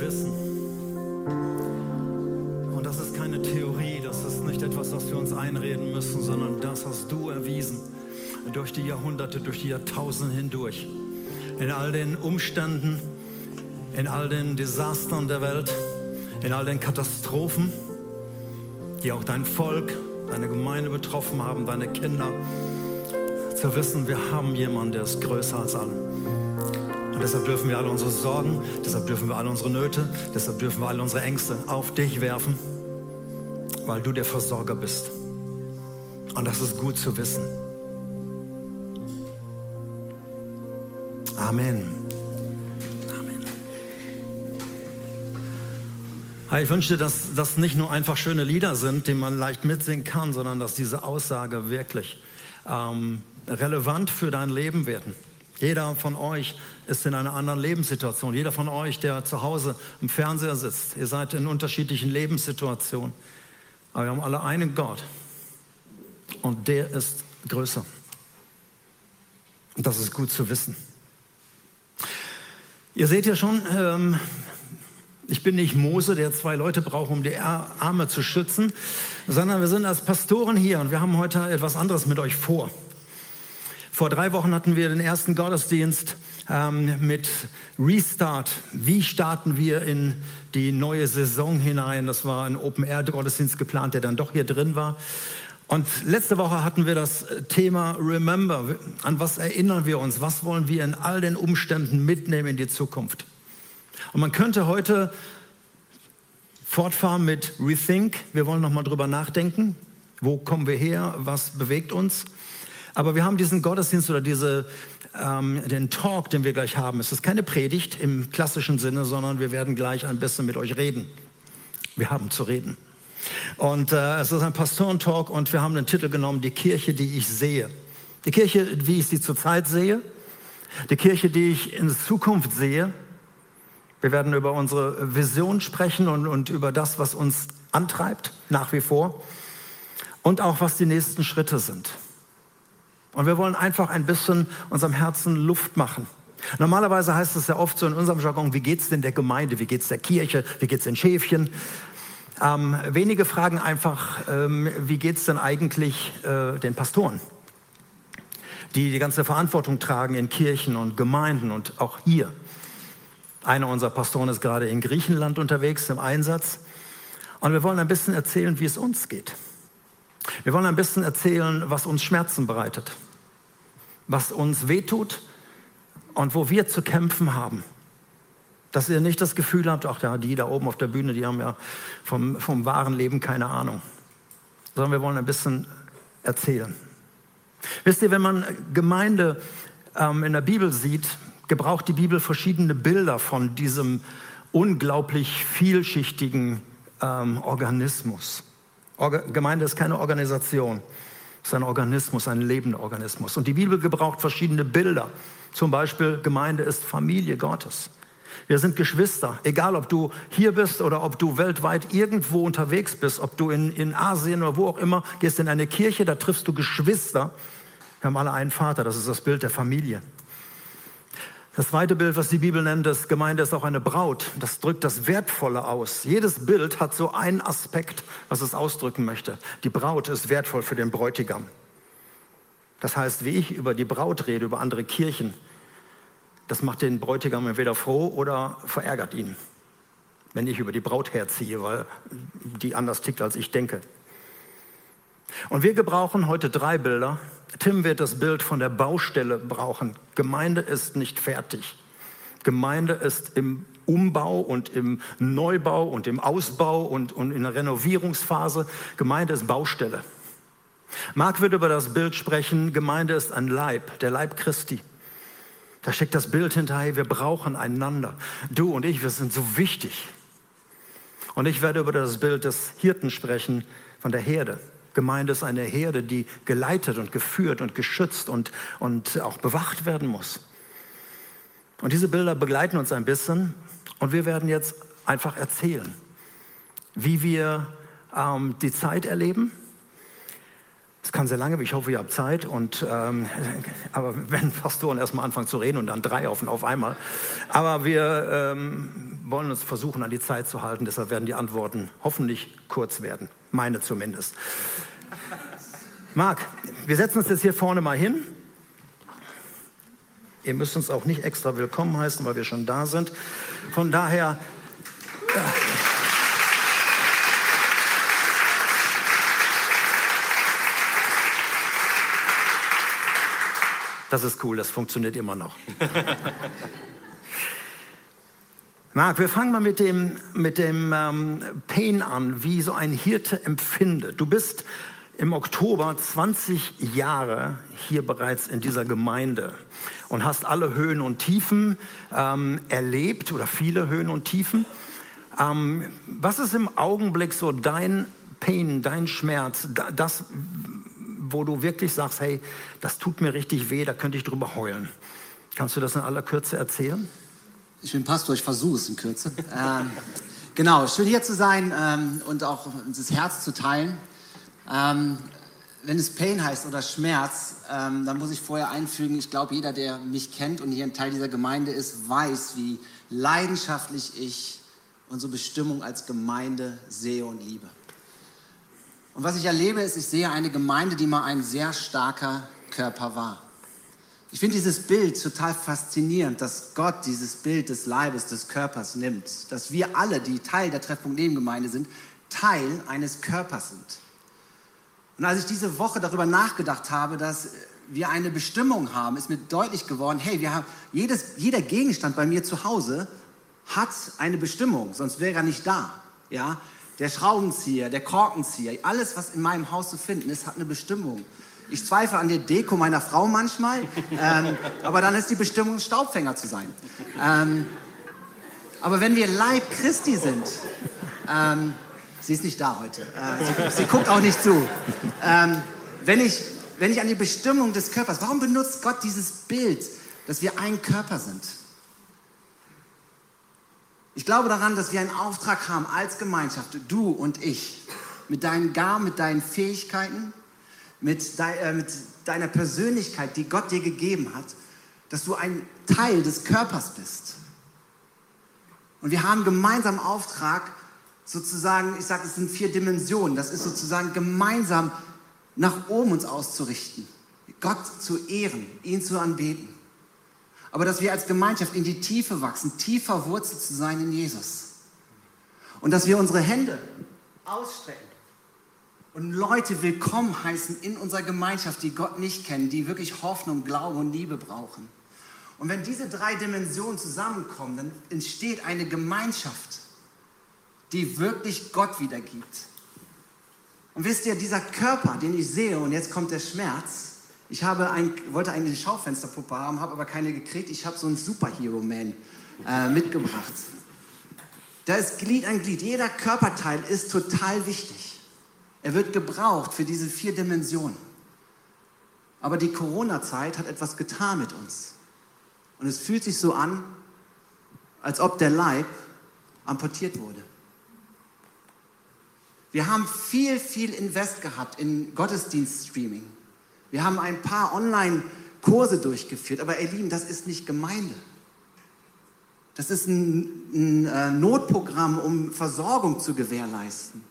wissen. Und das ist keine Theorie, das ist nicht etwas, was wir uns einreden müssen, sondern das hast du erwiesen durch die Jahrhunderte, durch die Jahrtausende hindurch. In all den Umständen, in all den Desastern der Welt, in all den Katastrophen, die auch dein Volk, deine Gemeinde betroffen haben, deine Kinder, zu wissen, wir haben jemanden, der ist größer als alle. Und deshalb dürfen wir alle unsere Sorgen, deshalb dürfen wir alle unsere Nöte, deshalb dürfen wir alle unsere Ängste auf dich werfen, weil du der Versorger bist. Und das ist gut zu wissen. Amen. Amen. Ich wünschte, dass das nicht nur einfach schöne Lieder sind, die man leicht mitsingen kann, sondern dass diese Aussage wirklich ähm, relevant für dein Leben werden. Jeder von euch ist in einer anderen Lebenssituation. Jeder von euch, der zu Hause im Fernseher sitzt, ihr seid in unterschiedlichen Lebenssituationen. Aber wir haben alle einen Gott. Und der ist größer. Und das ist gut zu wissen. Ihr seht ja schon, ähm, ich bin nicht Mose, der zwei Leute braucht, um die Arme zu schützen, sondern wir sind als Pastoren hier und wir haben heute etwas anderes mit euch vor. Vor drei Wochen hatten wir den ersten Gottesdienst ähm, mit Restart. Wie starten wir in die neue Saison hinein? Das war ein Open-Air-Gottesdienst geplant, der dann doch hier drin war. Und letzte Woche hatten wir das Thema Remember. An was erinnern wir uns? Was wollen wir in all den Umständen mitnehmen in die Zukunft? Und man könnte heute fortfahren mit Rethink. Wir wollen nochmal drüber nachdenken. Wo kommen wir her? Was bewegt uns? Aber wir haben diesen Gottesdienst oder diese, ähm, den Talk, den wir gleich haben. Es ist keine Predigt im klassischen Sinne, sondern wir werden gleich ein bisschen mit euch reden. Wir haben zu reden. Und äh, es ist ein Pastorentalk und wir haben den Titel genommen, die Kirche, die ich sehe. Die Kirche, wie ich sie zurzeit sehe. Die Kirche, die ich in Zukunft sehe. Wir werden über unsere Vision sprechen und, und über das, was uns antreibt, nach wie vor. Und auch, was die nächsten Schritte sind. Und wir wollen einfach ein bisschen unserem Herzen Luft machen. Normalerweise heißt es ja oft so in unserem Jargon, wie geht es denn der Gemeinde, wie geht es der Kirche, wie geht es den Schäfchen? Ähm, wenige fragen einfach, ähm, wie geht es denn eigentlich äh, den Pastoren, die die ganze Verantwortung tragen in Kirchen und Gemeinden und auch hier. Einer unserer Pastoren ist gerade in Griechenland unterwegs im Einsatz. Und wir wollen ein bisschen erzählen, wie es uns geht. Wir wollen ein bisschen erzählen, was uns Schmerzen bereitet, was uns wehtut und wo wir zu kämpfen haben. Dass ihr nicht das Gefühl habt, ach ja, die da oben auf der Bühne, die haben ja vom, vom wahren Leben keine Ahnung. Sondern wir wollen ein bisschen erzählen. Wisst ihr, wenn man Gemeinde ähm, in der Bibel sieht, gebraucht die Bibel verschiedene Bilder von diesem unglaublich vielschichtigen ähm, Organismus. Gemeinde ist keine Organisation, es ist ein Organismus, ein lebender Organismus. Und die Bibel gebraucht verschiedene Bilder. Zum Beispiel, Gemeinde ist Familie Gottes. Wir sind Geschwister, egal ob du hier bist oder ob du weltweit irgendwo unterwegs bist, ob du in, in Asien oder wo auch immer, gehst in eine Kirche, da triffst du Geschwister. Wir haben alle einen Vater, das ist das Bild der Familie. Das zweite Bild, was die Bibel nennt, das Gemeinde ist auch eine Braut. Das drückt das Wertvolle aus. Jedes Bild hat so einen Aspekt, was es ausdrücken möchte. Die Braut ist wertvoll für den Bräutigam. Das heißt, wie ich über die Braut rede, über andere Kirchen, das macht den Bräutigam entweder froh oder verärgert ihn, wenn ich über die Braut herziehe, weil die anders tickt, als ich denke. Und wir gebrauchen heute drei Bilder. Tim wird das Bild von der Baustelle brauchen. Gemeinde ist nicht fertig. Gemeinde ist im Umbau und im Neubau und im Ausbau und, und in der Renovierungsphase. Gemeinde ist Baustelle. Marc wird über das Bild sprechen, Gemeinde ist ein Leib, der Leib Christi. Da steckt das Bild hinterher, wir brauchen einander. Du und ich, wir sind so wichtig. Und ich werde über das Bild des Hirten sprechen, von der Herde. Gemeinde ist eine Herde, die geleitet und geführt und geschützt und, und auch bewacht werden muss. Und diese Bilder begleiten uns ein bisschen und wir werden jetzt einfach erzählen, wie wir ähm, die Zeit erleben, Es kann sehr lange, ich hoffe, ihr habt Zeit. Und, ähm, aber wenn Pastoren erstmal anfangen zu reden und dann drei auf, auf einmal. Aber wir ähm, wollen uns versuchen, an die Zeit zu halten. Deshalb werden die Antworten hoffentlich kurz werden. Meine zumindest. Marc, wir setzen uns jetzt hier vorne mal hin. Ihr müsst uns auch nicht extra willkommen heißen, weil wir schon da sind. Von daher. Äh, Das ist cool, das funktioniert immer noch. Marc, wir fangen mal mit dem, mit dem ähm, Pain an, wie so ein Hirte empfindet. Du bist im Oktober 20 Jahre hier bereits in dieser Gemeinde und hast alle Höhen und Tiefen ähm, erlebt oder viele Höhen und Tiefen. Ähm, was ist im Augenblick so dein Pain, dein Schmerz, das, wo du wirklich sagst, hey, das tut mir richtig weh, da könnte ich drüber heulen. Kannst du das in aller Kürze erzählen? Ich bin Pastor, ich versuche es in Kürze. ähm, genau, schön hier zu sein ähm, und auch das Herz zu teilen. Ähm, wenn es Pain heißt oder Schmerz, ähm, dann muss ich vorher einfügen, ich glaube, jeder, der mich kennt und hier ein Teil dieser Gemeinde ist, weiß, wie leidenschaftlich ich unsere Bestimmung als Gemeinde sehe und liebe. Und was ich erlebe, ist, ich sehe eine Gemeinde, die mal ein sehr starker Körper war. Ich finde dieses Bild total faszinierend, dass Gott dieses Bild des Leibes, des Körpers nimmt. Dass wir alle, die Teil der Treffpunkt Nebengemeinde sind, Teil eines Körpers sind. Und als ich diese Woche darüber nachgedacht habe, dass wir eine Bestimmung haben, ist mir deutlich geworden, hey, wir haben, jedes, jeder Gegenstand bei mir zu Hause hat eine Bestimmung, sonst wäre er nicht da. Ja? der Schraubenzieher, der Korkenzieher, alles, was in meinem Haus zu finden ist, hat eine Bestimmung. Ich zweifle an der Deko meiner Frau manchmal, ähm, aber dann ist die Bestimmung, Staubfänger zu sein. Ähm, aber wenn wir Leib Christi sind, ähm, sie ist nicht da heute, äh, sie, sie, guckt auch nicht zu. Ähm, wenn, ich, wenn ich an die Bestimmung des Körpers, warum benutzt Gott dieses Bild, dass wir ein Körper sind? Ich glaube daran, dass wir einen Auftrag haben als Gemeinschaft, du und ich, mit deinen Gaben, mit deinen Fähigkeiten, mit, de, äh, mit deiner Persönlichkeit, die Gott dir gegeben hat, dass du ein Teil des Körpers bist. Und wir haben gemeinsam Auftrag, sozusagen, ich sage, es sind vier Dimensionen, das ist sozusagen gemeinsam nach oben uns auszurichten, Gott zu ehren, ihn zu anbeten aber dass wir als Gemeinschaft in die Tiefe wachsen, tiefer wurzelt zu sein in Jesus. Und dass wir unsere Hände ausstrecken und Leute willkommen heißen in unserer Gemeinschaft, die Gott nicht kennen, die wirklich Hoffnung, Glaube und Liebe brauchen. Und wenn diese drei Dimensionen zusammenkommen, dann entsteht eine Gemeinschaft, die wirklich Gott wiedergibt. Und wisst ihr, dieser Körper, den ich sehe, und jetzt kommt der Schmerz, ich habe ein, wollte eigentlich eine Schaufensterpuppe haben, habe aber keine gekriegt. Ich habe so einen Superhero-Man äh, mitgebracht. Da ist Glied an Glied. Jeder Körperteil ist total wichtig. Er wird gebraucht für diese vier Dimensionen. Aber die Corona-Zeit hat etwas getan mit uns. Und es fühlt sich so an, als ob der Leib amputiert wurde. Wir haben viel, viel Invest gehabt in Gottesdienst-Streaming. Wir haben ein paar Online-Kurse durchgeführt, aber ihr Lieben, das ist nicht Gemeinde. Das ist ein, ein äh, Notprogramm, um Versorgung zu gewährleisten.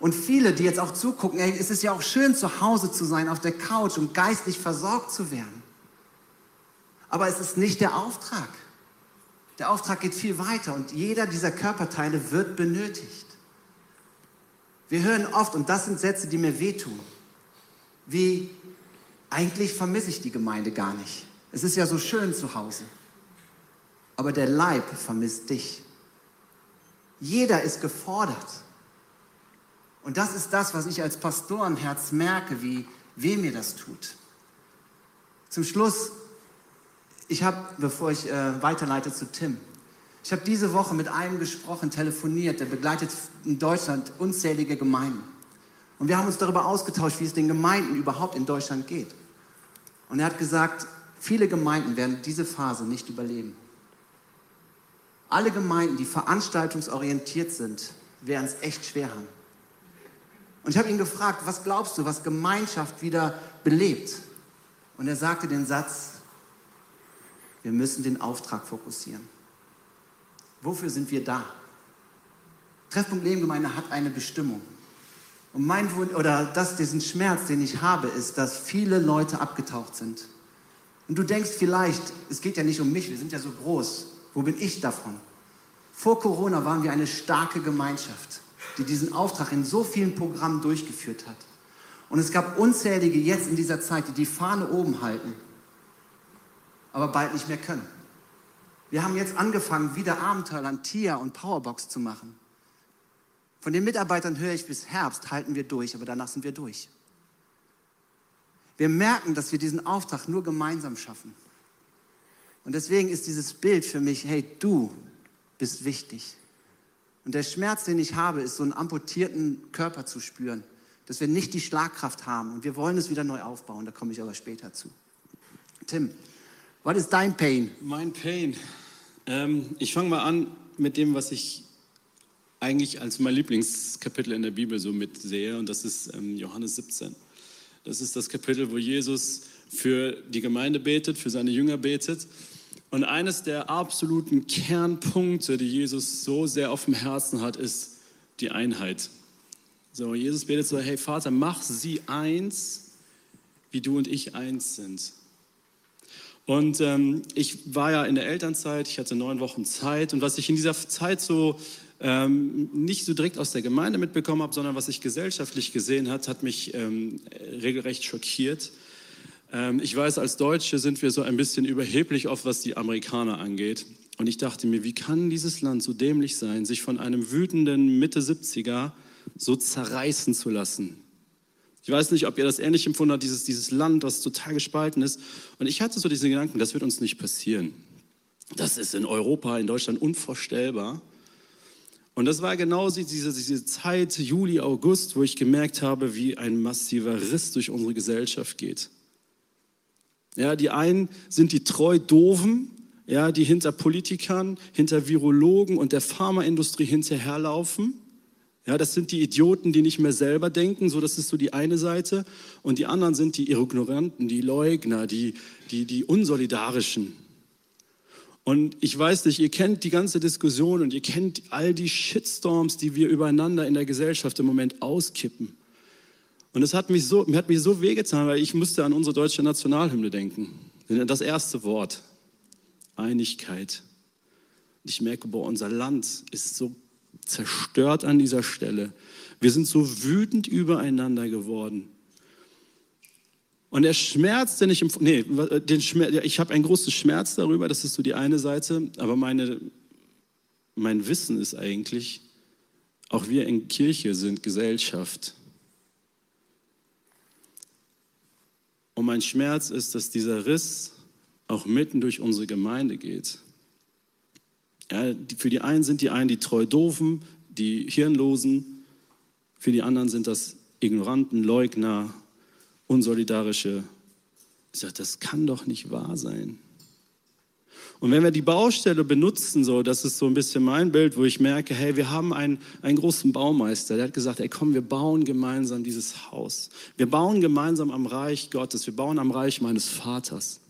Und viele, die jetzt auch zugucken, ey, es ist ja auch schön, zu Hause zu sein, auf der Couch und geistlich versorgt zu werden. Aber es ist nicht der Auftrag. Der Auftrag geht viel weiter und jeder dieser Körperteile wird benötigt. Wir hören oft, und das sind Sätze, die mir wehtun, wie eigentlich vermisse ich die Gemeinde gar nicht. Es ist ja so schön zu Hause. Aber der Leib vermisst dich. Jeder ist gefordert. Und das ist das, was ich als Pastorenherz merke, wie weh mir das tut. Zum Schluss, ich habe, bevor ich äh, weiterleite zu Tim, ich habe diese Woche mit einem gesprochen, telefoniert, der begleitet in Deutschland unzählige Gemeinden. Und wir haben uns darüber ausgetauscht, wie es den Gemeinden überhaupt in Deutschland geht. Und er hat gesagt, viele Gemeinden werden diese Phase nicht überleben. Alle Gemeinden, die veranstaltungsorientiert sind, werden es echt schwer haben. Und ich habe ihn gefragt, was glaubst du, was Gemeinschaft wieder belebt? Und er sagte den Satz, wir müssen den Auftrag fokussieren. Wofür sind wir da? Treffpunkt Lebengemeinde hat eine Bestimmung. Und mein Wunsch, oder das, diesen Schmerz, den ich habe, ist, dass viele Leute abgetaucht sind. Und du denkst vielleicht, es geht ja nicht um mich, wir sind ja so groß. Wo bin ich davon? Vor Corona waren wir eine starke Gemeinschaft, die diesen Auftrag in so vielen Programmen durchgeführt hat. Und es gab unzählige jetzt in dieser Zeit, die die Fahne oben halten, aber bald nicht mehr können. Wir haben jetzt angefangen, wieder Abenteuer an TIA und Powerbox zu machen. Von den Mitarbeitern höre ich, bis Herbst halten wir durch, aber danach sind wir durch. Wir merken, dass wir diesen Auftrag nur gemeinsam schaffen. Und deswegen ist dieses Bild für mich, hey, du bist wichtig. Und der Schmerz, den ich habe, ist so einen amputierten Körper zu spüren, dass wir nicht die Schlagkraft haben und wir wollen es wieder neu aufbauen, da komme ich aber später zu. Tim, was ist dein Pain? Mein Pain. Ähm, ich fange mal an mit dem, was ich eigentlich als mein Lieblingskapitel in der Bibel so mitsehe, und das ist ähm, Johannes 17. Das ist das Kapitel, wo Jesus für die Gemeinde betet, für seine Jünger betet. Und eines der absoluten Kernpunkte, die Jesus so sehr auf dem Herzen hat, ist die Einheit. So, Jesus betet so, hey Vater, mach sie eins, wie du und ich eins sind. Und ähm, ich war ja in der Elternzeit, ich hatte neun Wochen Zeit. Und was ich in dieser Zeit so ähm, nicht so direkt aus der Gemeinde mitbekommen habe, sondern was ich gesellschaftlich gesehen hat, hat mich ähm, regelrecht schockiert. Ähm, ich weiß, als Deutsche sind wir so ein bisschen überheblich oft, was die Amerikaner angeht. Und ich dachte mir, wie kann dieses Land so dämlich sein, sich von einem wütenden Mitte 70er so zerreißen zu lassen? Ich weiß nicht, ob ihr das ähnlich empfunden habt, dieses, dieses Land, das total gespalten ist. Und ich hatte so diesen Gedanken, das wird uns nicht passieren. Das ist in Europa, in Deutschland unvorstellbar. Und das war genau diese, diese Zeit, Juli, August, wo ich gemerkt habe, wie ein massiver Riss durch unsere Gesellschaft geht. Ja, die einen sind die treu Doofen, ja, die hinter Politikern, hinter Virologen und der Pharmaindustrie hinterherlaufen. Ja, das sind die Idioten, die nicht mehr selber denken, so das ist so die eine Seite. Und die anderen sind die Ignoranten, die Leugner, die, die, die Unsolidarischen. Und ich weiß nicht, ihr kennt die ganze Diskussion und ihr kennt all die Shitstorms, die wir übereinander in der Gesellschaft im Moment auskippen. Und es hat mich so, mir hat mich so wehgetan, weil ich musste an unsere deutsche Nationalhymne denken. Das erste Wort, Einigkeit. Und ich merke, boah, unser Land ist so zerstört an dieser Stelle. Wir sind so wütend übereinander geworden. Und der Schmerz, den ich, nee, den Schmerz, ich habe einen großen Schmerz darüber, das ist so die eine Seite, aber meine, mein Wissen ist eigentlich, auch wir in Kirche sind Gesellschaft. Und mein Schmerz ist, dass dieser Riss auch mitten durch unsere Gemeinde geht. Ja, für die einen sind die einen die treu doofen, die Hirnlosen, für die anderen sind das Ignoranten, Leugner, unsolidarische. Ich sage, das kann doch nicht wahr sein. Und wenn wir die Baustelle benutzen, so, das ist so ein bisschen mein Bild, wo ich merke, hey, wir haben einen, einen großen Baumeister, der hat gesagt, ey, komm, wir bauen gemeinsam dieses Haus. Wir bauen gemeinsam am Reich Gottes, wir bauen am Reich meines Vaters.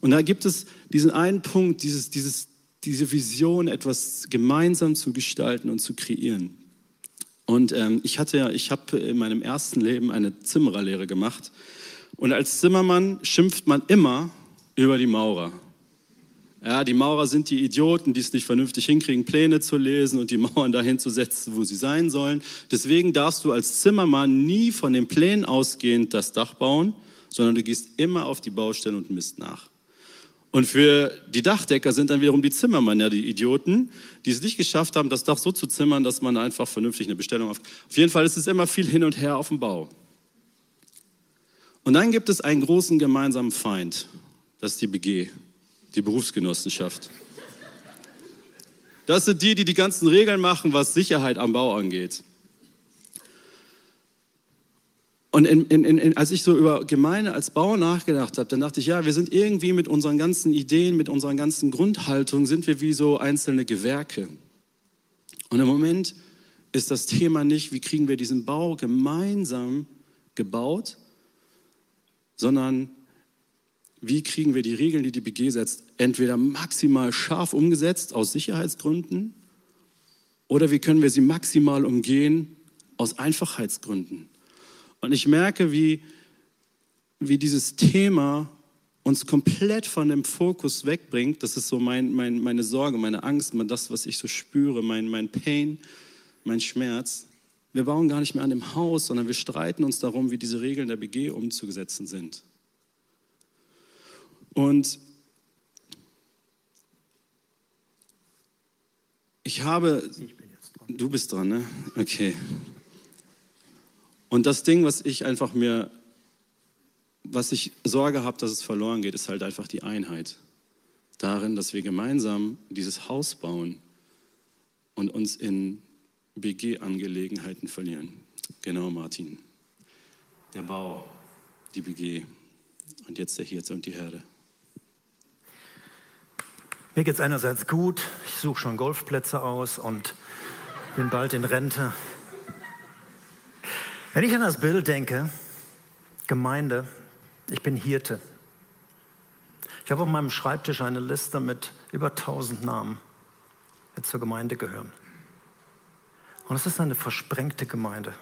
Und da gibt es diesen einen Punkt, dieses, dieses, diese Vision, etwas gemeinsam zu gestalten und zu kreieren. Und ähm, ich hatte ja, ich habe in meinem ersten Leben eine Zimmererlehre gemacht. Und als Zimmermann schimpft man immer über die Maurer. Ja, die Maurer sind die Idioten, die es nicht vernünftig hinkriegen, Pläne zu lesen und die Mauern dahin zu setzen, wo sie sein sollen. Deswegen darfst du als Zimmermann nie von den Plänen ausgehend das Dach bauen, sondern du gehst immer auf die Baustelle und misst nach. Und für die Dachdecker sind dann wiederum die Zimmermann ja die Idioten, die es nicht geschafft haben, das Dach so zu zimmern, dass man einfach vernünftig eine Bestellung auf. Auf jeden Fall ist es immer viel hin und her auf dem Bau. Und dann gibt es einen großen gemeinsamen Feind, das ist die BG, die Berufsgenossenschaft. Das sind die, die die ganzen Regeln machen, was Sicherheit am Bau angeht. Und in, in, in, als ich so über Gemeinde als Bauer nachgedacht habe, dann dachte ich, ja, wir sind irgendwie mit unseren ganzen Ideen, mit unserer ganzen Grundhaltung, sind wir wie so einzelne Gewerke. Und im Moment ist das Thema nicht, wie kriegen wir diesen Bau gemeinsam gebaut, sondern wie kriegen wir die Regeln, die die BG setzt, entweder maximal scharf umgesetzt aus Sicherheitsgründen oder wie können wir sie maximal umgehen aus Einfachheitsgründen. Und ich merke, wie, wie dieses Thema uns komplett von dem Fokus wegbringt. Das ist so mein, mein, meine Sorge, meine Angst, das, was ich so spüre, mein, mein Pain, mein Schmerz. Wir bauen gar nicht mehr an dem Haus, sondern wir streiten uns darum, wie diese Regeln der BG umzusetzen sind. Und ich habe. Du bist dran, ne? Okay. Und das Ding, was ich einfach mir, was ich Sorge habe, dass es verloren geht, ist halt einfach die Einheit. Darin, dass wir gemeinsam dieses Haus bauen und uns in BG-Angelegenheiten verlieren. Genau, Martin. Der Bau, die BG und jetzt der Hirte und die Herde. Mir geht es einerseits gut, ich suche schon Golfplätze aus und bin bald in Rente. Wenn ich an das Bild denke, Gemeinde, ich bin Hirte. Ich habe auf meinem Schreibtisch eine Liste mit über 1000 Namen, die zur Gemeinde gehören. Und es ist eine versprengte Gemeinde.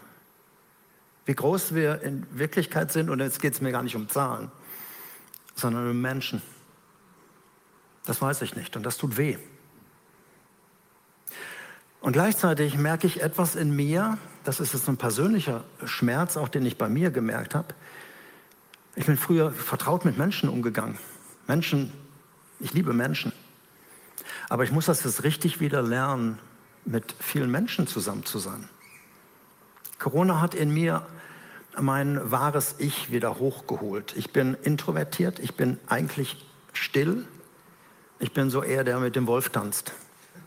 Wie groß wir in Wirklichkeit sind, und jetzt geht es mir gar nicht um Zahlen, sondern um Menschen. Das weiß ich nicht und das tut weh. Und gleichzeitig merke ich etwas in mir, das ist jetzt ein persönlicher Schmerz, auch den ich bei mir gemerkt habe. Ich bin früher vertraut mit Menschen umgegangen. Menschen, ich liebe Menschen. Aber ich muss das jetzt richtig wieder lernen, mit vielen Menschen zusammen zu sein. Corona hat in mir mein wahres Ich wieder hochgeholt. Ich bin introvertiert, ich bin eigentlich still, ich bin so eher der mit dem Wolf tanzt.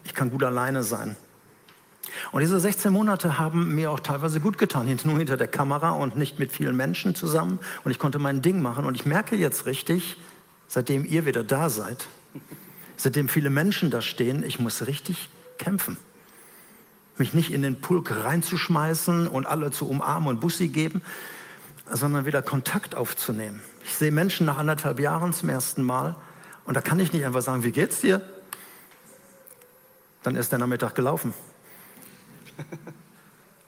Ich kann gut alleine sein. Und diese 16 Monate haben mir auch teilweise gut getan, nur hinter der Kamera und nicht mit vielen Menschen zusammen. Und ich konnte mein Ding machen. Und ich merke jetzt richtig, seitdem ihr wieder da seid, seitdem viele Menschen da stehen, ich muss richtig kämpfen. Mich nicht in den Pulk reinzuschmeißen und alle zu umarmen und Bussi geben, sondern wieder Kontakt aufzunehmen. Ich sehe Menschen nach anderthalb Jahren zum ersten Mal und da kann ich nicht einfach sagen, wie geht's dir? Dann ist der Nachmittag gelaufen.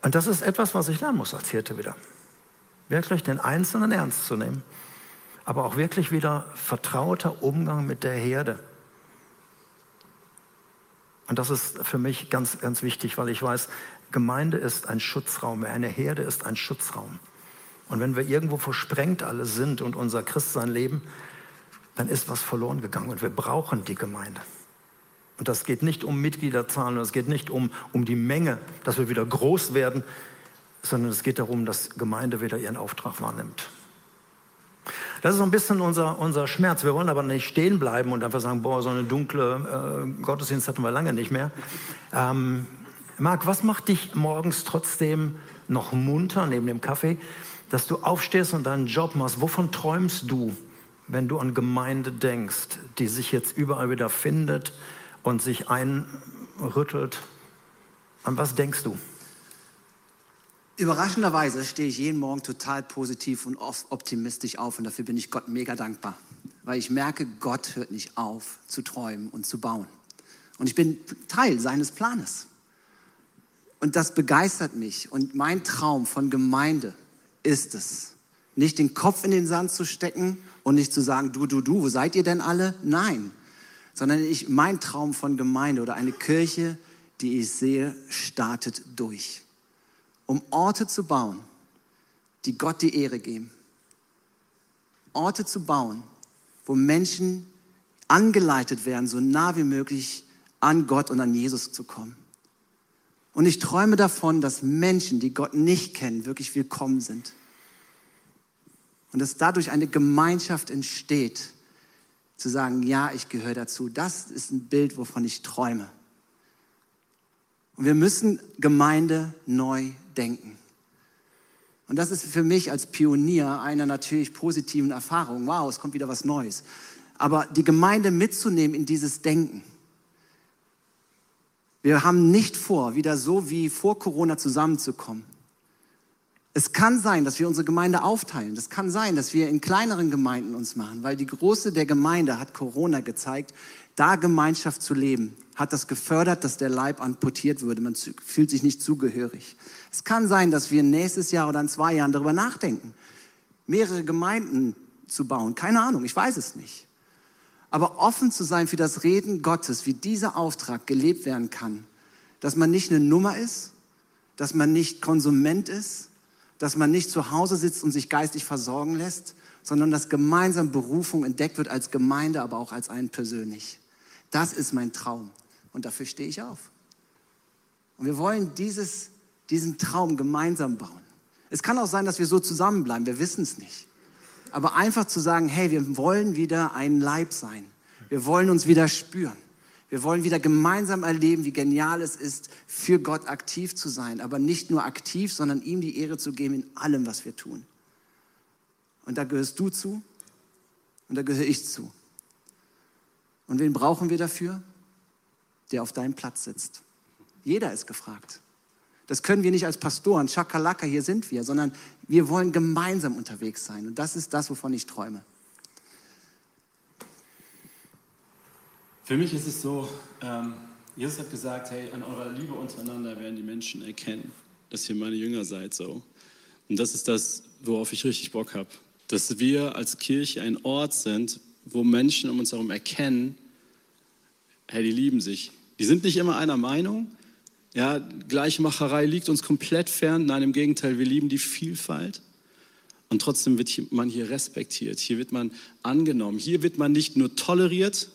Und das ist etwas, was ich lernen muss als Hirte wieder. Wirklich den Einzelnen ernst zu nehmen, aber auch wirklich wieder vertrauter Umgang mit der Herde. Und das ist für mich ganz, ganz wichtig, weil ich weiß, Gemeinde ist ein Schutzraum, eine Herde ist ein Schutzraum. Und wenn wir irgendwo versprengt alle sind und unser Christsein leben, dann ist was verloren gegangen und wir brauchen die Gemeinde. Und das geht nicht um Mitgliederzahlen, es geht nicht um, um die Menge, dass wir wieder groß werden, sondern es geht darum, dass Gemeinde wieder ihren Auftrag wahrnimmt. Das ist so ein bisschen unser, unser Schmerz. Wir wollen aber nicht stehen bleiben und einfach sagen, boah, so eine dunkle äh, Gottesdienst hatten wir lange nicht mehr. Ähm, Marc, was macht dich morgens trotzdem noch munter neben dem Kaffee, dass du aufstehst und deinen Job machst? Wovon träumst du? Wenn du an Gemeinde denkst, die sich jetzt überall wieder findet und sich einrüttelt? An was denkst du? Überraschenderweise stehe ich jeden Morgen total positiv und optimistisch auf und dafür bin ich Gott mega dankbar, weil ich merke, Gott hört nicht auf zu träumen und zu bauen. Und ich bin Teil seines Planes. Und das begeistert mich. Und mein Traum von Gemeinde ist es, nicht den Kopf in den Sand zu stecken und nicht zu sagen, du, du, du, wo seid ihr denn alle? Nein, sondern ich, mein Traum von Gemeinde oder eine Kirche, die ich sehe, startet durch. Um Orte zu bauen, die Gott die Ehre geben. Orte zu bauen, wo Menschen angeleitet werden, so nah wie möglich an Gott und an Jesus zu kommen. Und ich träume davon, dass Menschen, die Gott nicht kennen, wirklich willkommen sind und dass dadurch eine Gemeinschaft entsteht, zu sagen, ja, ich gehöre dazu. Das ist ein Bild, wovon ich träume. Und wir müssen Gemeinde neu denken. Und das ist für mich als Pionier einer natürlich positiven Erfahrung. Wow, es kommt wieder was Neues. Aber die Gemeinde mitzunehmen in dieses Denken. Wir haben nicht vor, wieder so wie vor Corona zusammenzukommen. Es kann sein, dass wir unsere Gemeinde aufteilen. Es kann sein, dass wir in kleineren Gemeinden uns machen, weil die Große der Gemeinde hat Corona gezeigt, da Gemeinschaft zu leben, hat das gefördert, dass der Leib amputiert würde. Man fühlt sich nicht zugehörig. Es kann sein, dass wir nächstes Jahr oder in zwei Jahren darüber nachdenken, mehrere Gemeinden zu bauen. Keine Ahnung, ich weiß es nicht. Aber offen zu sein für das Reden Gottes, wie dieser Auftrag gelebt werden kann, dass man nicht eine Nummer ist, dass man nicht Konsument ist, dass man nicht zu Hause sitzt und sich geistig versorgen lässt, sondern dass gemeinsam Berufung entdeckt wird als Gemeinde, aber auch als einen persönlich. Das ist mein Traum und dafür stehe ich auf. Und wir wollen dieses, diesen Traum gemeinsam bauen. Es kann auch sein, dass wir so zusammenbleiben, wir wissen es nicht. Aber einfach zu sagen, hey, wir wollen wieder ein Leib sein. Wir wollen uns wieder spüren. Wir wollen wieder gemeinsam erleben, wie genial es ist, für Gott aktiv zu sein. Aber nicht nur aktiv, sondern ihm die Ehre zu geben in allem, was wir tun. Und da gehörst du zu und da gehöre ich zu. Und wen brauchen wir dafür? Der auf deinem Platz sitzt. Jeder ist gefragt. Das können wir nicht als Pastoren, Schakalaka, hier sind wir, sondern wir wollen gemeinsam unterwegs sein. Und das ist das, wovon ich träume. Für mich ist es so, ähm, Jesus hat gesagt, hey, an eurer Liebe untereinander werden die Menschen erkennen, dass ihr meine Jünger seid so. Und das ist das, worauf ich richtig Bock habe. Dass wir als Kirche ein Ort sind, wo Menschen um uns herum erkennen, hey, die lieben sich. Die sind nicht immer einer Meinung. Ja, Gleichmacherei liegt uns komplett fern. Nein, im Gegenteil, wir lieben die Vielfalt. Und trotzdem wird man hier respektiert. Hier wird man angenommen. Hier wird man nicht nur toleriert,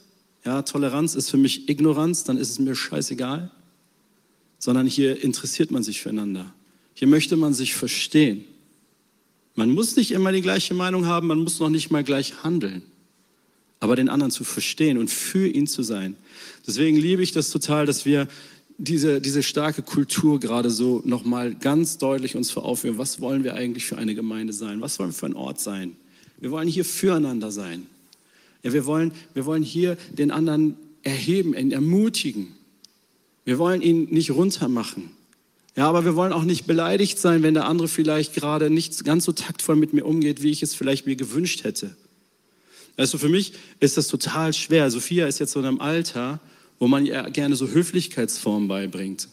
ja, Toleranz ist für mich Ignoranz, dann ist es mir scheißegal, sondern hier interessiert man sich füreinander. Hier möchte man sich verstehen. Man muss nicht immer die gleiche Meinung haben, man muss noch nicht mal gleich handeln, aber den anderen zu verstehen und für ihn zu sein. Deswegen liebe ich das total, dass wir diese, diese starke Kultur gerade so nochmal ganz deutlich uns vor. Was wollen wir eigentlich für eine Gemeinde sein? Was wollen wir für ein Ort sein? Wir wollen hier füreinander sein. Ja, wir wollen, wir wollen hier den anderen erheben, ihn ermutigen. Wir wollen ihn nicht runtermachen. Ja, aber wir wollen auch nicht beleidigt sein, wenn der andere vielleicht gerade nicht ganz so taktvoll mit mir umgeht, wie ich es vielleicht mir gewünscht hätte. Also für mich ist das total schwer. Sophia ist jetzt so in einem Alter, wo man ihr gerne so Höflichkeitsformen beibringt.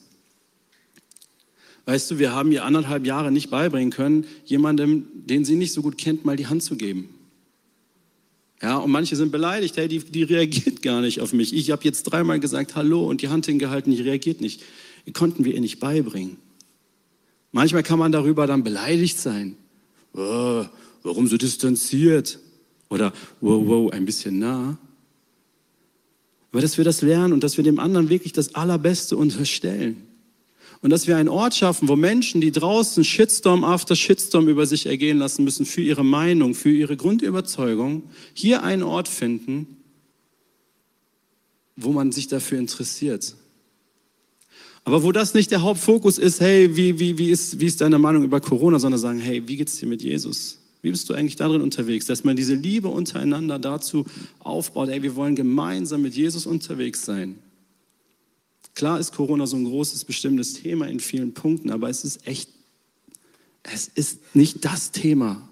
Weißt du, wir haben ihr anderthalb Jahre nicht beibringen können, jemandem, den sie nicht so gut kennt, mal die Hand zu geben. Ja, und manche sind beleidigt, hey, die, die reagiert gar nicht auf mich. Ich habe jetzt dreimal gesagt Hallo und die Hand hingehalten, die reagiert nicht. Konnten wir ihr nicht beibringen. Manchmal kann man darüber dann beleidigt sein. Oh, warum so distanziert? Oder wow, wow, ein bisschen nah. Aber dass wir das lernen und dass wir dem anderen wirklich das Allerbeste unterstellen. Und dass wir einen Ort schaffen, wo Menschen, die draußen Shitstorm after Shitstorm über sich ergehen lassen müssen, für ihre Meinung, für ihre Grundüberzeugung, hier einen Ort finden, wo man sich dafür interessiert. Aber wo das nicht der Hauptfokus ist, hey, wie, wie, wie, ist, wie ist deine Meinung über Corona, sondern sagen, hey, wie geht's dir mit Jesus? Wie bist du eigentlich darin unterwegs? Dass man diese Liebe untereinander dazu aufbaut, hey, wir wollen gemeinsam mit Jesus unterwegs sein. Klar ist Corona so ein großes bestimmtes Thema in vielen Punkten, aber es ist echt, es ist nicht das Thema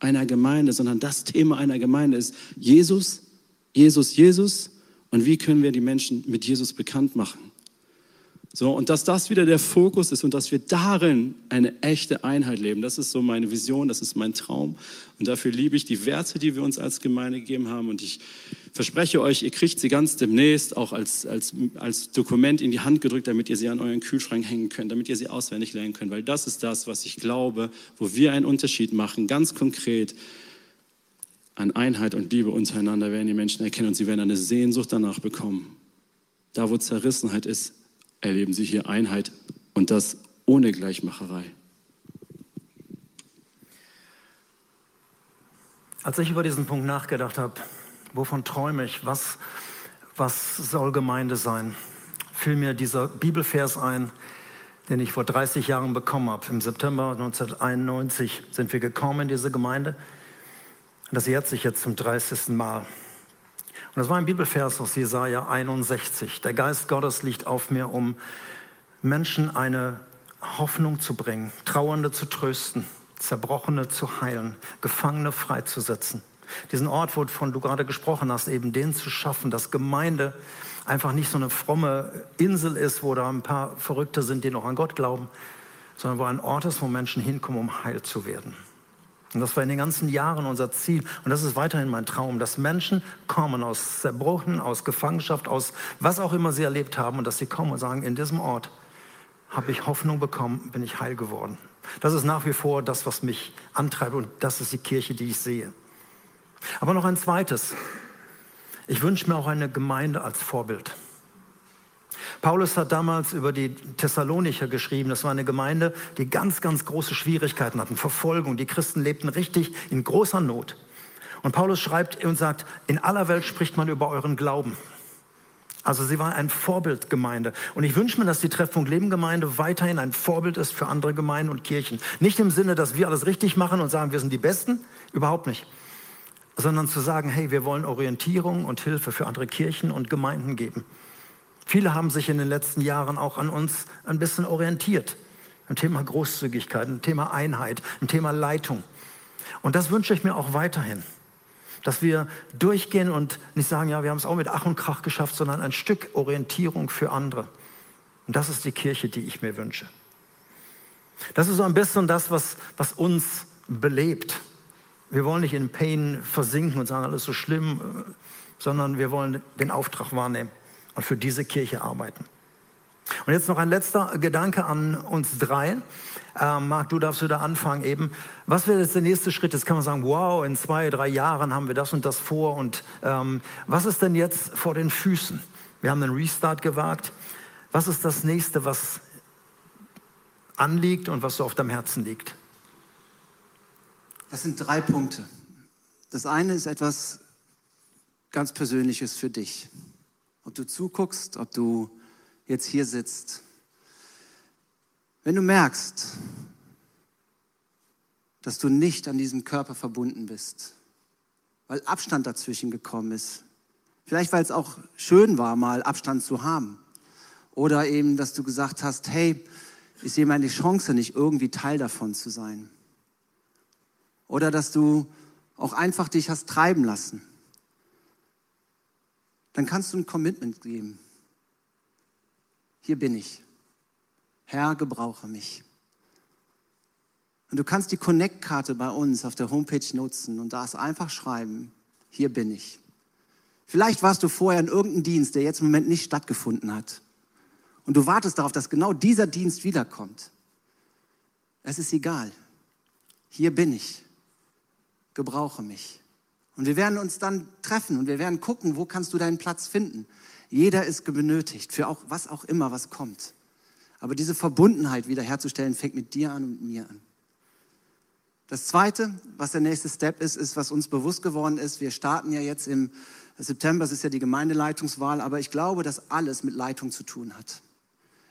einer Gemeinde, sondern das Thema einer Gemeinde ist Jesus, Jesus, Jesus und wie können wir die Menschen mit Jesus bekannt machen. So, und dass das wieder der Fokus ist und dass wir darin eine echte Einheit leben, das ist so meine Vision, das ist mein Traum. Und dafür liebe ich die Werte, die wir uns als Gemeinde gegeben haben. Und ich verspreche euch, ihr kriegt sie ganz demnächst auch als, als, als Dokument in die Hand gedrückt, damit ihr sie an euren Kühlschrank hängen könnt, damit ihr sie auswendig lernen könnt. Weil das ist das, was ich glaube, wo wir einen Unterschied machen, ganz konkret. An Einheit und Liebe untereinander werden die Menschen erkennen und sie werden eine Sehnsucht danach bekommen. Da, wo Zerrissenheit ist, erleben sie hier Einheit und das ohne Gleichmacherei. Als ich über diesen Punkt nachgedacht habe, wovon träume ich, was, was soll Gemeinde sein, fiel mir dieser Bibelvers ein, den ich vor 30 Jahren bekommen habe. Im September 1991 sind wir gekommen in diese Gemeinde. Und das jährt sich jetzt zum 30. Mal. Das war ein Bibelvers aus Jesaja 61. Der Geist Gottes liegt auf mir, um Menschen eine Hoffnung zu bringen, Trauernde zu trösten, Zerbrochene zu heilen, Gefangene freizusetzen. Diesen Ort, wovon du gerade gesprochen hast, eben den zu schaffen, dass Gemeinde einfach nicht so eine fromme Insel ist, wo da ein paar Verrückte sind, die noch an Gott glauben, sondern wo ein Ort ist, wo Menschen hinkommen, um heil zu werden. Und das war in den ganzen Jahren unser Ziel. Und das ist weiterhin mein Traum, dass Menschen kommen aus Zerbrochen, aus Gefangenschaft, aus was auch immer sie erlebt haben und dass sie kommen und sagen, in diesem Ort habe ich Hoffnung bekommen, bin ich heil geworden. Das ist nach wie vor das, was mich antreibt und das ist die Kirche, die ich sehe. Aber noch ein zweites. Ich wünsche mir auch eine Gemeinde als Vorbild. Paulus hat damals über die Thessalonicher geschrieben. Das war eine Gemeinde, die ganz, ganz große Schwierigkeiten hatten, Verfolgung. Die Christen lebten richtig in großer Not. Und Paulus schreibt und sagt, in aller Welt spricht man über euren Glauben. Also sie war ein Vorbildgemeinde. Und ich wünsche mir, dass die Treffpunkt Leben Gemeinde weiterhin ein Vorbild ist für andere Gemeinden und Kirchen. Nicht im Sinne, dass wir alles richtig machen und sagen, wir sind die Besten. Überhaupt nicht. Sondern zu sagen, hey, wir wollen Orientierung und Hilfe für andere Kirchen und Gemeinden geben. Viele haben sich in den letzten Jahren auch an uns ein bisschen orientiert. Ein Thema Großzügigkeit, ein Thema Einheit, ein Thema Leitung. Und das wünsche ich mir auch weiterhin. Dass wir durchgehen und nicht sagen, ja, wir haben es auch mit Ach und Krach geschafft, sondern ein Stück Orientierung für andere. Und das ist die Kirche, die ich mir wünsche. Das ist so ein bisschen das, was, was uns belebt. Wir wollen nicht in Pain versinken und sagen, alles so schlimm, sondern wir wollen den Auftrag wahrnehmen und für diese Kirche arbeiten. Und jetzt noch ein letzter Gedanke an uns drei. Ähm, Marc, du darfst wieder anfangen eben. Was wäre jetzt der nächste Schritt? Jetzt kann man sagen, wow, in zwei, drei Jahren haben wir das und das vor. Und ähm, was ist denn jetzt vor den Füßen? Wir haben einen Restart gewagt. Was ist das nächste, was anliegt und was so auf deinem Herzen liegt? Das sind drei Punkte. Das eine ist etwas ganz Persönliches für dich ob du zuguckst, ob du jetzt hier sitzt. Wenn du merkst, dass du nicht an diesem Körper verbunden bist, weil Abstand dazwischen gekommen ist, vielleicht weil es auch schön war, mal Abstand zu haben, oder eben, dass du gesagt hast, hey, ich sehe meine Chance nicht, irgendwie Teil davon zu sein. Oder dass du auch einfach dich hast treiben lassen dann kannst du ein Commitment geben. Hier bin ich. Herr, gebrauche mich. Und du kannst die Connect-Karte bei uns auf der Homepage nutzen und da ist einfach schreiben, hier bin ich. Vielleicht warst du vorher in irgendeinem Dienst, der jetzt im Moment nicht stattgefunden hat. Und du wartest darauf, dass genau dieser Dienst wiederkommt. Es ist egal. Hier bin ich. Gebrauche mich. Und wir werden uns dann treffen und wir werden gucken, wo kannst du deinen Platz finden. Jeder ist benötigt für auch was auch immer, was kommt. Aber diese Verbundenheit wiederherzustellen, fängt mit dir an und mir an. Das Zweite, was der nächste Step ist, ist, was uns bewusst geworden ist. Wir starten ja jetzt im September, es ist ja die Gemeindeleitungswahl, aber ich glaube, dass alles mit Leitung zu tun hat.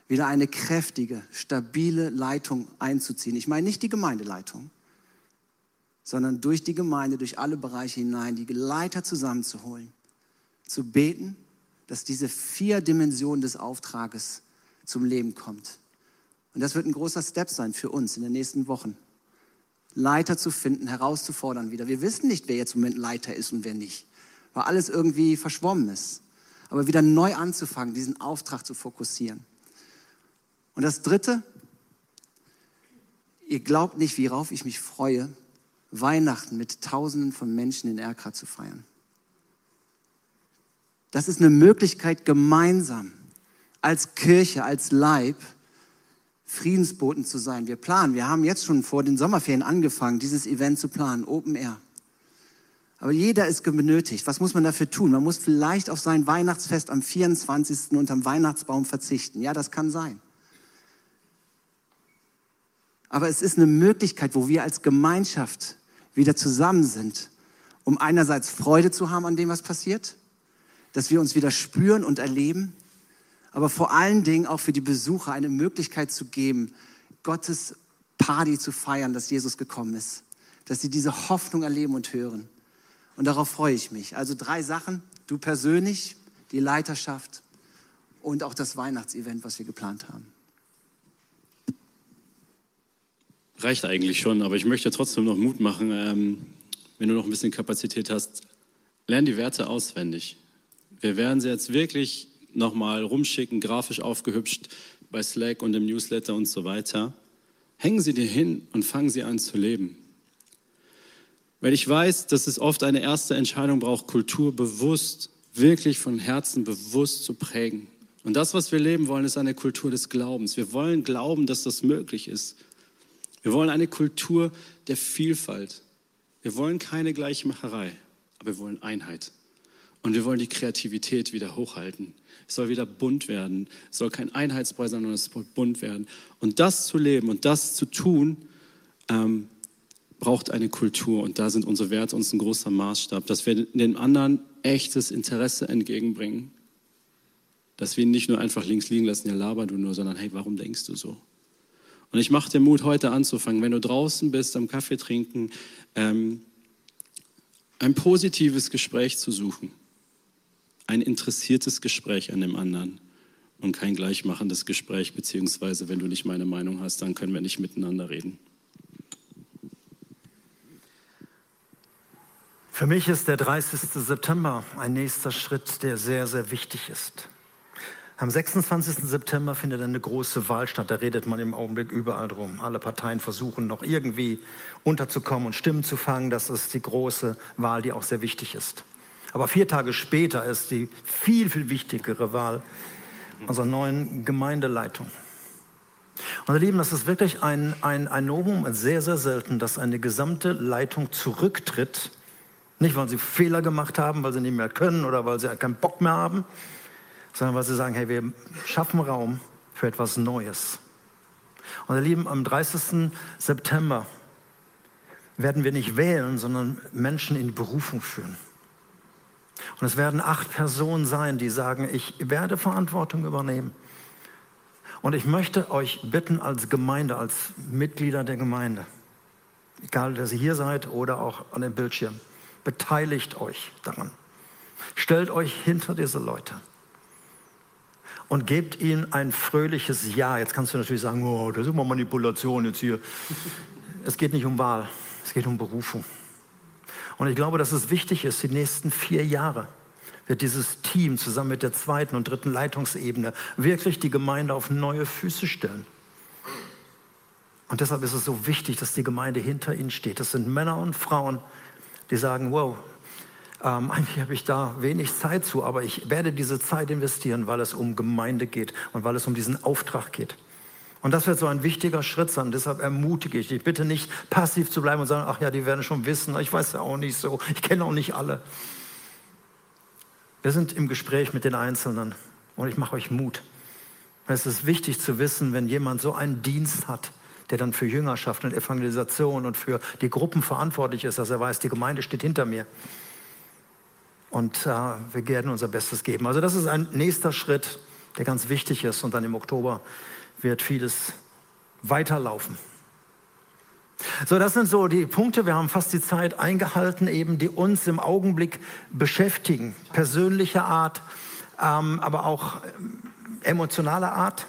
Wieder eine kräftige, stabile Leitung einzuziehen. Ich meine nicht die Gemeindeleitung, sondern durch die Gemeinde, durch alle Bereiche hinein, die Leiter zusammenzuholen, zu beten, dass diese vier Dimensionen des Auftrages zum Leben kommt. Und das wird ein großer Step sein für uns in den nächsten Wochen. Leiter zu finden, herauszufordern wieder. Wir wissen nicht, wer jetzt im Moment Leiter ist und wer nicht, weil alles irgendwie verschwommen ist. Aber wieder neu anzufangen, diesen Auftrag zu fokussieren. Und das Dritte, ihr glaubt nicht, worauf ich mich freue, Weihnachten mit Tausenden von Menschen in Erkra zu feiern. Das ist eine Möglichkeit, gemeinsam als Kirche, als Leib Friedensboten zu sein. Wir planen, wir haben jetzt schon vor den Sommerferien angefangen, dieses Event zu planen, Open Air. Aber jeder ist benötigt. Was muss man dafür tun? Man muss vielleicht auf sein Weihnachtsfest am 24. unterm Weihnachtsbaum verzichten. Ja, das kann sein. Aber es ist eine Möglichkeit, wo wir als Gemeinschaft wieder zusammen sind, um einerseits Freude zu haben an dem, was passiert, dass wir uns wieder spüren und erleben, aber vor allen Dingen auch für die Besucher eine Möglichkeit zu geben, Gottes Party zu feiern, dass Jesus gekommen ist, dass sie diese Hoffnung erleben und hören. Und darauf freue ich mich. Also drei Sachen. Du persönlich, die Leiterschaft und auch das Weihnachtsevent, was wir geplant haben. Reicht eigentlich schon, aber ich möchte trotzdem noch Mut machen. Ähm, wenn du noch ein bisschen Kapazität hast, lern die Werte auswendig. Wir werden sie jetzt wirklich nochmal rumschicken, grafisch aufgehübscht bei Slack und im Newsletter und so weiter. Hängen sie dir hin und fangen sie an zu leben. Weil ich weiß, dass es oft eine erste Entscheidung braucht, Kultur bewusst, wirklich von Herzen bewusst zu prägen. Und das, was wir leben wollen, ist eine Kultur des Glaubens. Wir wollen glauben, dass das möglich ist. Wir wollen eine Kultur der Vielfalt. Wir wollen keine Gleichmacherei, aber wir wollen Einheit. Und wir wollen die Kreativität wieder hochhalten. Es soll wieder bunt werden. Es soll kein Einheitsbrei sein, sondern es soll bunt werden. Und das zu leben und das zu tun, ähm, braucht eine Kultur. Und da sind unsere Werte uns ein großer Maßstab, dass wir den anderen echtes Interesse entgegenbringen. Dass wir ihn nicht nur einfach links liegen lassen, ja laber du nur, sondern hey, warum denkst du so? Und ich mache dir Mut, heute anzufangen. Wenn du draußen bist, am Kaffee trinken, ähm, ein positives Gespräch zu suchen. Ein interessiertes Gespräch an dem anderen und kein gleichmachendes Gespräch, beziehungsweise wenn du nicht meine Meinung hast, dann können wir nicht miteinander reden. Für mich ist der 30. September ein nächster Schritt, der sehr, sehr wichtig ist. Am 26. September findet eine große Wahl statt. Da redet man im Augenblick überall drum. Alle Parteien versuchen noch irgendwie unterzukommen und Stimmen zu fangen. Das ist die große Wahl, die auch sehr wichtig ist. Aber vier Tage später ist die viel, viel wichtigere Wahl unserer neuen Gemeindeleitung. Und ihr Lieben, das ist wirklich ein, ein, ein Novum, sehr, sehr selten, dass eine gesamte Leitung zurücktritt. Nicht, weil sie Fehler gemacht haben, weil sie nicht mehr können oder weil sie keinen Bock mehr haben, sondern weil sie sagen, hey, wir schaffen Raum für etwas Neues. Und ihr Lieben, am 30. September werden wir nicht wählen, sondern Menschen in Berufung führen. Und es werden acht Personen sein, die sagen, ich werde Verantwortung übernehmen. Und ich möchte euch bitten als Gemeinde, als Mitglieder der Gemeinde, egal, dass ihr hier seid oder auch an dem Bildschirm, beteiligt euch daran. Stellt euch hinter diese Leute und gebt ihnen ein fröhliches Ja. Jetzt kannst du natürlich sagen, oh, das ist immer Manipulation jetzt hier. Es geht nicht um Wahl, es geht um Berufung. Und ich glaube, dass es wichtig ist, die nächsten vier Jahre wird dieses Team zusammen mit der zweiten und dritten Leitungsebene wirklich die Gemeinde auf neue Füße stellen. Und deshalb ist es so wichtig, dass die Gemeinde hinter ihnen steht. Das sind Männer und Frauen, die sagen, wow, ähm, eigentlich habe ich da wenig Zeit zu, aber ich werde diese Zeit investieren, weil es um Gemeinde geht und weil es um diesen Auftrag geht. Und das wird so ein wichtiger Schritt sein. Deshalb ermutige ich dich, bitte nicht passiv zu bleiben und sagen, ach ja, die werden schon wissen, ich weiß ja auch nicht so, ich kenne auch nicht alle. Wir sind im Gespräch mit den Einzelnen und ich mache euch Mut. Es ist wichtig zu wissen, wenn jemand so einen Dienst hat, der dann für Jüngerschaft und Evangelisation und für die Gruppen verantwortlich ist, dass er weiß, die Gemeinde steht hinter mir. Und äh, wir werden unser Bestes geben. Also das ist ein nächster Schritt, der ganz wichtig ist. Und dann im Oktober wird vieles weiterlaufen. So, das sind so die Punkte. Wir haben fast die Zeit eingehalten, eben die uns im Augenblick beschäftigen. Persönlicher Art, ähm, aber auch ähm, emotionaler Art,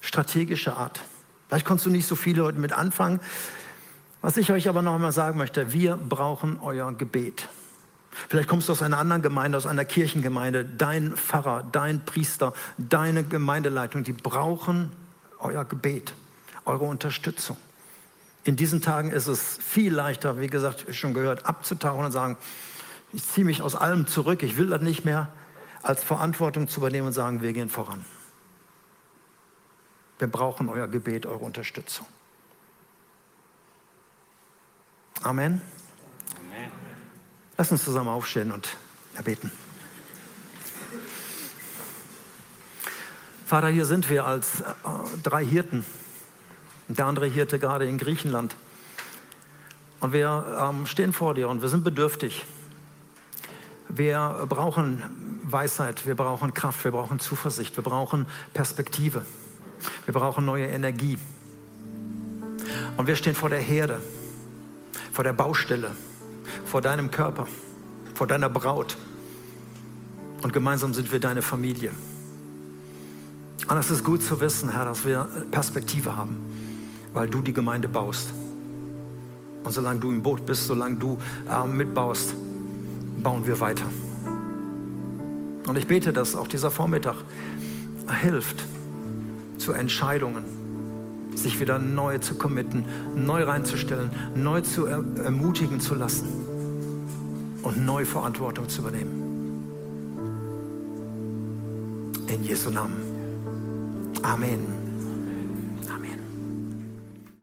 strategischer Art. Vielleicht konntest du nicht so viele heute mit anfangen. Was ich euch aber noch einmal sagen möchte, wir brauchen euer Gebet. Vielleicht kommst du aus einer anderen Gemeinde, aus einer Kirchengemeinde. Dein Pfarrer, dein Priester, deine Gemeindeleitung, die brauchen euer Gebet, eure Unterstützung. In diesen Tagen ist es viel leichter, wie gesagt, schon gehört, abzutauchen und sagen, ich ziehe mich aus allem zurück, ich will das nicht mehr, als Verantwortung zu übernehmen und sagen, wir gehen voran. Wir brauchen euer Gebet, eure Unterstützung. Amen. Lass uns zusammen aufstehen und erbeten. Vater, hier sind wir als äh, drei Hirten. Der andere Hirte gerade in Griechenland. Und wir ähm, stehen vor dir und wir sind bedürftig. Wir brauchen Weisheit, wir brauchen Kraft, wir brauchen Zuversicht, wir brauchen Perspektive, wir brauchen neue Energie. Und wir stehen vor der Herde, vor der Baustelle, vor deinem Körper, vor deiner Braut. Und gemeinsam sind wir deine Familie. Und es ist gut zu wissen, Herr, dass wir Perspektive haben, weil du die Gemeinde baust. Und solange du im Boot bist, solange du äh, mitbaust, bauen wir weiter. Und ich bete, dass auch dieser Vormittag hilft zu Entscheidungen, sich wieder neu zu committen, neu reinzustellen, neu zu er ermutigen zu lassen und neu Verantwortung zu übernehmen. In Jesu Namen. Amen.